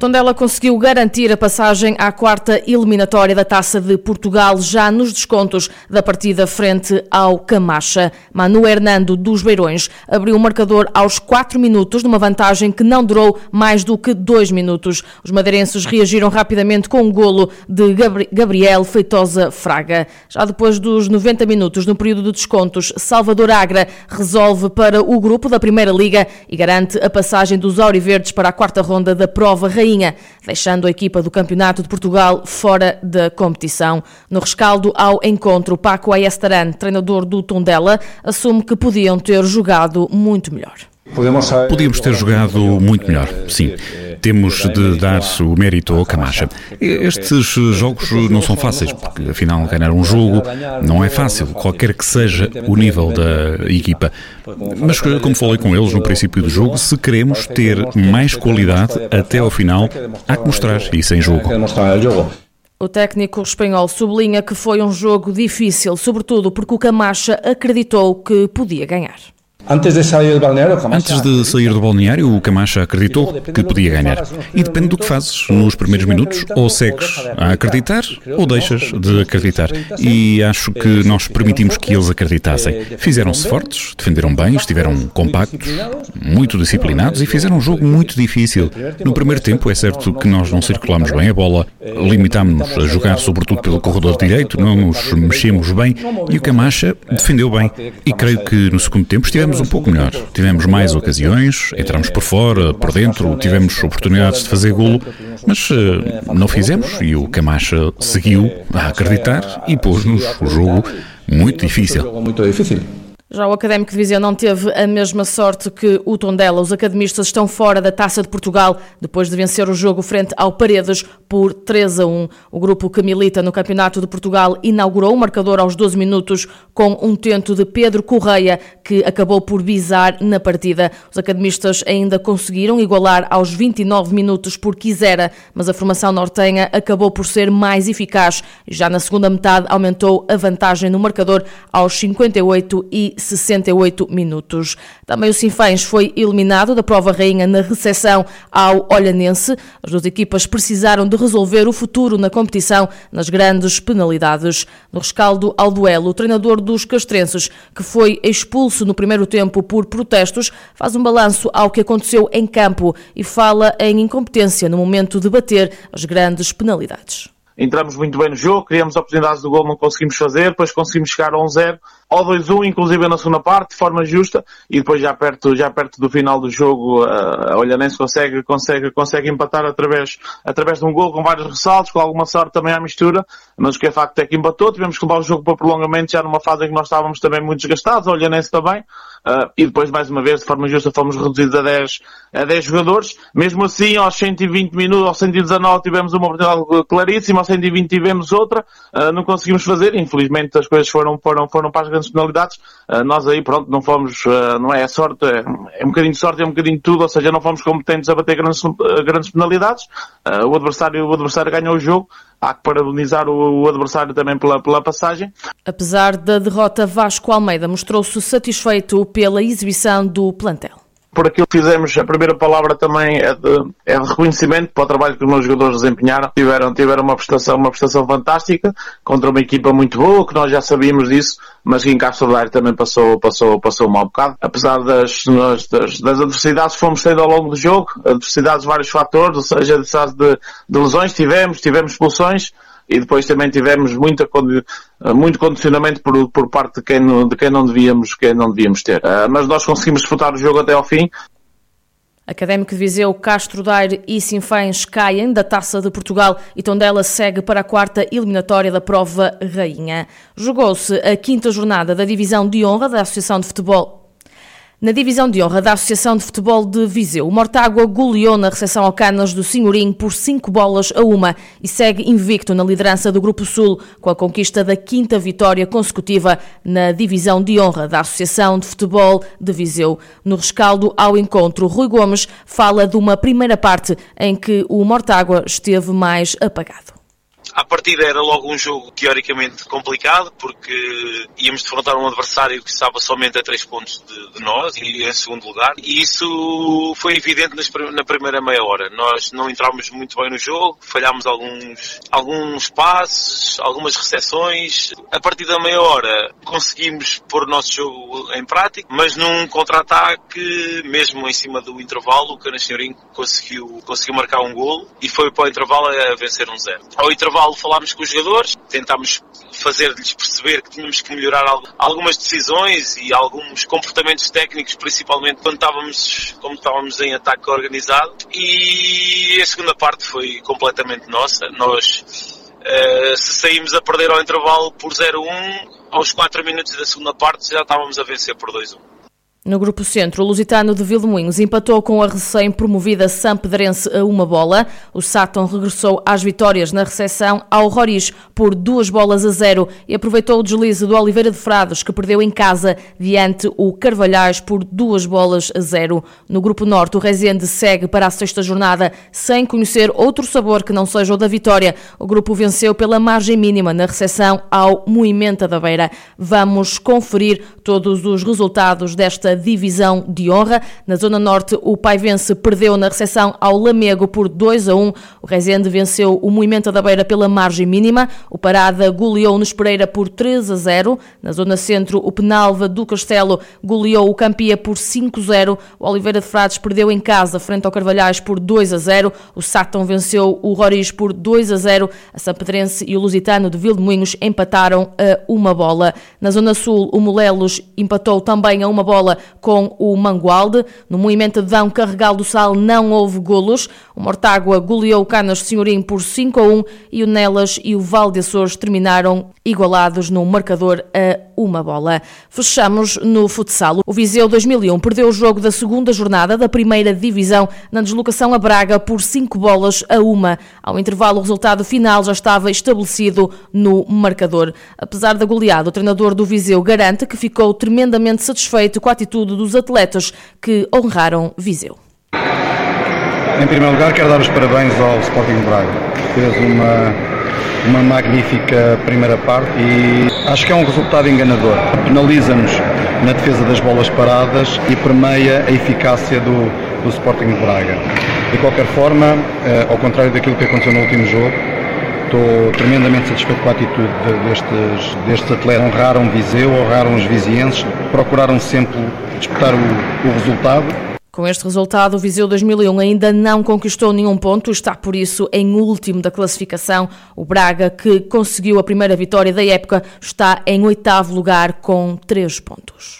Tondela conseguiu garantir a passagem à quarta eliminatória da Taça de Portugal já nos descontos da partida frente ao Camacha. Manu Hernando dos Beirões abriu o marcador aos 4 minutos numa vantagem que não durou mais do que 2 minutos. Os madeirenses reagiram rapidamente com um golo de Gabriel Feitosa Fraga. Já depois dos 90 minutos no período de descontos, Salvador Agra resolve para o grupo da Primeira Liga e garante a passagem dos Auriverdes para a quarta ronda da prova rainha Deixando a equipa do Campeonato de Portugal fora da competição. No rescaldo ao encontro, Paco Ayestaran, treinador do Tondela, assume que podiam ter jogado muito melhor. Podíamos ter jogado muito melhor, sim. Temos de dar o mérito ao Camacha. Estes jogos não são fáceis, porque afinal ganhar um jogo não é fácil, qualquer que seja o nível da equipa. Mas como falei com eles no princípio do jogo, se queremos ter mais qualidade até ao final, há que mostrar isso em jogo. O técnico espanhol sublinha que foi um jogo difícil, sobretudo porque o Camacha acreditou que podia ganhar. Antes de sair do balneário, o Camacha acreditou que podia ganhar. E depende do que fazes nos primeiros minutos, ou segues a acreditar ou deixas de acreditar. E acho que nós permitimos que eles acreditassem. Fizeram-se fortes, defenderam bem, estiveram compactos, muito disciplinados e fizeram um jogo muito difícil. No primeiro tempo, é certo que nós não circulámos bem a bola, limitámos-nos a jogar sobretudo pelo corredor direito, não nos mexemos bem e o Camacha defendeu bem. E creio que no segundo tempo estivemos tivemos um pouco melhor. Tivemos mais ocasiões, entramos por fora, por dentro, tivemos oportunidades de fazer golo, mas uh, não fizemos e o Camacha seguiu a acreditar e pôs-nos o jogo muito difícil. Muito difícil. Já o Académico de Viseu não teve a mesma sorte que o Tondela. Os academistas estão fora da Taça de Portugal depois de vencer o jogo frente ao Paredes por 3 a 1. O grupo que milita no Campeonato de Portugal inaugurou o marcador aos 12 minutos com um tento de Pedro Correia que acabou por bizar na partida. Os academistas ainda conseguiram igualar aos 29 minutos por quisera, mas a formação nortenha acabou por ser mais eficaz já na segunda metade aumentou a vantagem no marcador aos 58 e 68 minutos. Também o Sinfãs foi eliminado da prova rainha na recepção ao Olhanense. As duas equipas precisaram de resolver o futuro na competição nas grandes penalidades. No rescaldo ao duelo, o treinador dos castrenses, que foi expulso no primeiro tempo por protestos, faz um balanço ao que aconteceu em campo e fala em incompetência no momento de bater as grandes penalidades entramos muito bem no jogo, criamos oportunidades do gol, não conseguimos fazer, depois conseguimos chegar a 1-0, ao 2-1, inclusive na segunda parte, de forma justa, e depois já perto, já perto do final do jogo, a Olhanense consegue, consegue, consegue empatar através, através de um gol com vários ressaltos, com alguma sorte também à mistura, mas o que é facto é que empatou, tivemos que levar o jogo para prolongamento já numa fase em que nós estávamos também muito desgastados, a Olhanense também, Uh, e depois, mais uma vez, de forma justa, fomos reduzidos a 10, a 10 jogadores. Mesmo assim, aos 120 minutos, aos 119 tivemos uma oportunidade claríssima, aos 120 tivemos outra, uh, não conseguimos fazer. Infelizmente, as coisas foram, foram, foram para as grandes penalidades. Uh, nós aí, pronto, não fomos, não é a sorte, é, é, um bocadinho de sorte, é um bocadinho de tudo, ou seja, não fomos competentes a bater grandes, grandes penalidades. o adversário, o adversário ganhou o jogo há que parabenizar o, adversário também pela, pela passagem. Apesar da derrota, Vasco Almeida mostrou-se satisfeito pela exibição do plantel por aquilo que fizemos, a primeira palavra também é de, é de reconhecimento para o trabalho que os meus jogadores desempenharam. Tiveram, tiveram uma prestação, uma prestação fantástica contra uma equipa muito boa, que nós já sabíamos disso, mas que em Castro Daire também passou, passou, passou um mau bocado. Apesar das, das, das adversidades que fomos tendo ao longo do jogo, adversidades de vários fatores, ou seja, de, de lesões tivemos, tivemos expulsões, e depois também tivemos muita, muito condicionamento por, por parte de quem, de quem não devíamos, quem não devíamos ter. Ah, mas nós conseguimos disputar o jogo até ao fim. Académico de Viseu, Castro Daire e Sinfãs caem da Taça de Portugal e Tondela segue para a quarta eliminatória da prova Rainha. Jogou-se a quinta jornada da Divisão de Honra da Associação de Futebol na divisão de honra da Associação de Futebol de Viseu, o Mortágua goleou na recepção ao Canas do Senhorim por 5 bolas a uma e segue invicto na liderança do Grupo Sul, com a conquista da quinta vitória consecutiva na divisão de honra da Associação de Futebol de Viseu. No rescaldo ao encontro, Rui Gomes fala de uma primeira parte em que o Mortágua esteve mais apagado. A partida era logo um jogo teoricamente complicado, porque íamos defrontar um adversário que estava somente a 3 pontos de, de, nós e em segundo lugar. E isso foi evidente nas, na primeira meia hora. Nós não entramos muito bem no jogo, falhámos alguns, alguns passes, algumas recepções. A partir da meia hora conseguimos pôr o nosso jogo em prática, mas num contra-ataque, mesmo em cima do intervalo, o Canas Senhorim conseguiu, conseguiu marcar um golo e foi para o intervalo a vencer um zero. Ao intervalo falámos com os jogadores, tentámos fazer-lhes perceber que tínhamos que melhorar algumas decisões e alguns comportamentos técnicos, principalmente quando estávamos, como estávamos em ataque organizado. E a segunda parte foi completamente nossa. Nós Uh, se saímos a perder ao intervalo por 0-1, aos 4 minutos da segunda parte já estávamos a vencer por 2-1. No grupo centro, o Lusitano de Vilmoinhos empatou com a recém-promovida Sampedrense a uma bola. O Sátão regressou às vitórias na recepção ao Roriz por duas bolas a zero e aproveitou o deslize do Oliveira de Frados, que perdeu em casa diante o Carvalhais por duas bolas a zero. No grupo norte, o Rezende segue para a sexta jornada sem conhecer outro sabor que não seja o da vitória. O grupo venceu pela margem mínima na recepção ao Moimenta da Beira. Vamos conferir todos os resultados desta divisão de honra. Na Zona Norte, o Paivense perdeu na recepção ao Lamego por 2 a 1. O Rezende venceu o Moimenta da Beira pela margem mínima. O Parada goleou no Espereira por 3 a 0. Na Zona Centro, o Penalva do Castelo goleou o Campia por 5 a 0. O Oliveira de Frades perdeu em casa frente ao Carvalhais por 2 a 0. O Sátão venceu o Roriz por 2 a 0. A Sampedrense e o Lusitano de Vilmoinhos empataram a uma bola. Na Zona Sul, o Molelos empatou também a uma bola com o Mangualde. No movimento de Dão Carregal do Sal não houve golos. O Mortágua goleou o Canas Senhorim por 5 a 1 e o Nelas e o Val de Açores terminaram igualados no marcador a uma bola. Fechamos no futsal. O Viseu 2001 perdeu o jogo da segunda jornada da primeira divisão na deslocação a Braga por 5 bolas a uma. Ao intervalo, o resultado final já estava estabelecido no marcador. Apesar da goleada, o treinador do Viseu garante que ficou tremendamente satisfeito com a atitude dos atletas que honraram Viseu. Em primeiro lugar, quero dar os parabéns ao Sporting Braga. Fez uma, uma magnífica primeira parte e acho que é um resultado enganador. Penaliza-nos na defesa das bolas paradas e permeia a eficácia do, do Sporting Braga. De qualquer forma, eh, ao contrário daquilo que aconteceu no último jogo, estou tremendamente satisfeito com a atitude destes, destes atletas. Honraram Viseu, honraram os vizienses, procuraram sempre disputar o, o resultado com este resultado, o Viseu 2001 ainda não conquistou nenhum ponto, está por isso em último da classificação. O Braga, que conseguiu a primeira vitória da época, está em oitavo lugar com três pontos.